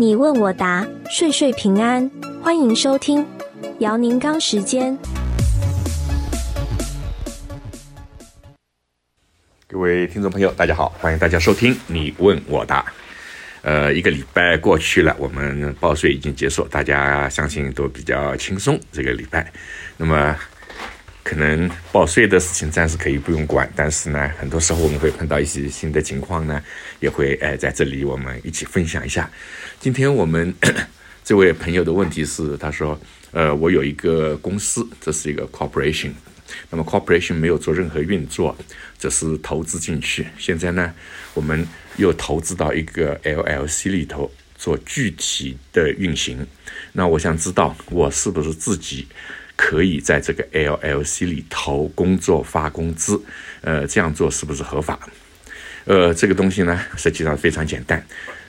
你问我答，岁岁平安。欢迎收听姚宁刚时间。各位听众朋友，大家好，欢迎大家收听你问我答。呃，一个礼拜过去了，我们报税已经结束，大家相信都比较轻松。这个礼拜，那么。可能报税的事情暂时可以不用管，但是呢，很多时候我们会碰到一些新的情况呢，也会哎在这里我们一起分享一下。今天我们 这位朋友的问题是，他说，呃，我有一个公司，这是一个 corporation，那么 corporation 没有做任何运作，只是投资进去。现在呢，我们又投资到一个 LLC 里头做具体的运行。那我想知道，我是不是自己？可以在这个 LLC 里头工作发工资，呃，这样做是不是合法？呃，这个东西呢，实际上非常简单，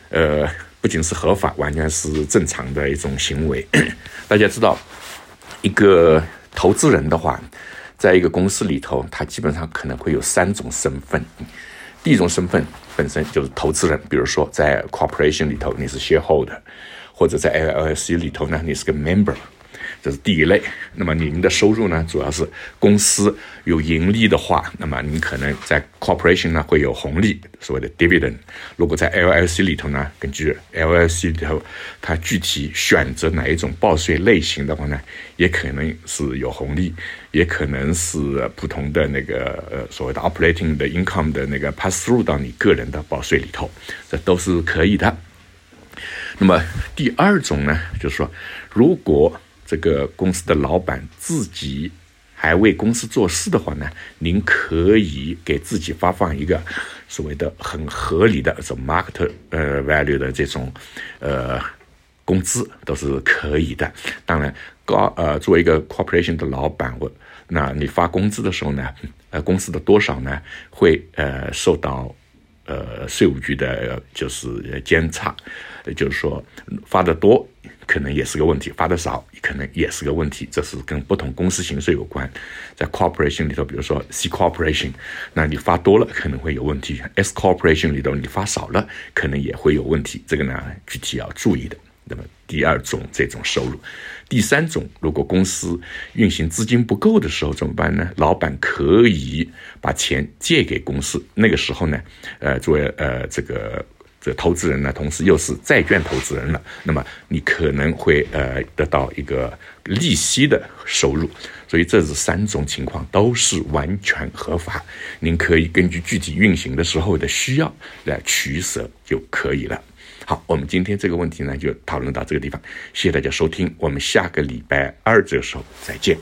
呃，不仅是合法，完全是正常的一种行为。大家知道，一个投资人的话，在一个公司里头，他基本上可能会有三种身份。第一种身份本身就是投资人，比如说在 corporation 里头你是 shareholder，或者在 LLC 里头呢，你是个 member。这是第一类。那么您的收入呢，主要是公司有盈利的话，那么您可能在 corporation 呢会有红利，所谓的 dividend。如果在 LLC 里头呢，根据 LLC 里头它具体选择哪一种报税类型的话呢，也可能是有红利，也可能是普通的那个呃所谓的 operating 的 income 的那个 pass through 到你个人的报税里头，这都是可以的。那么第二种呢，就是说如果这个公司的老板自己还为公司做事的话呢，您可以给自己发放一个所谓的很合理的这种 market 呃 value 的这种呃工资都是可以的。当然，高呃作为一个 corporation 的老板，我那你发工资的时候呢，呃公司的多少呢会呃受到呃税务局的就是监察，就是说发的多。可能也是个问题，发的少可能也是个问题，这是跟不同公司形式有关。在 corporation 里头，比如说 C corporation，那你发多了可能会有问题；S corporation 里头你发少了，可能也会有问题。这个呢，具体要注意的。那么第二种这种收入，第三种，如果公司运行资金不够的时候怎么办呢？老板可以把钱借给公司，那个时候呢，呃，作为呃这个。这投资人呢，同时又是债券投资人了，那么你可能会呃得到一个利息的收入，所以这是三种情况都是完全合法，您可以根据具体运行的时候的需要来取舍就可以了。好，我们今天这个问题呢就讨论到这个地方，谢谢大家收听，我们下个礼拜二这个时候再见。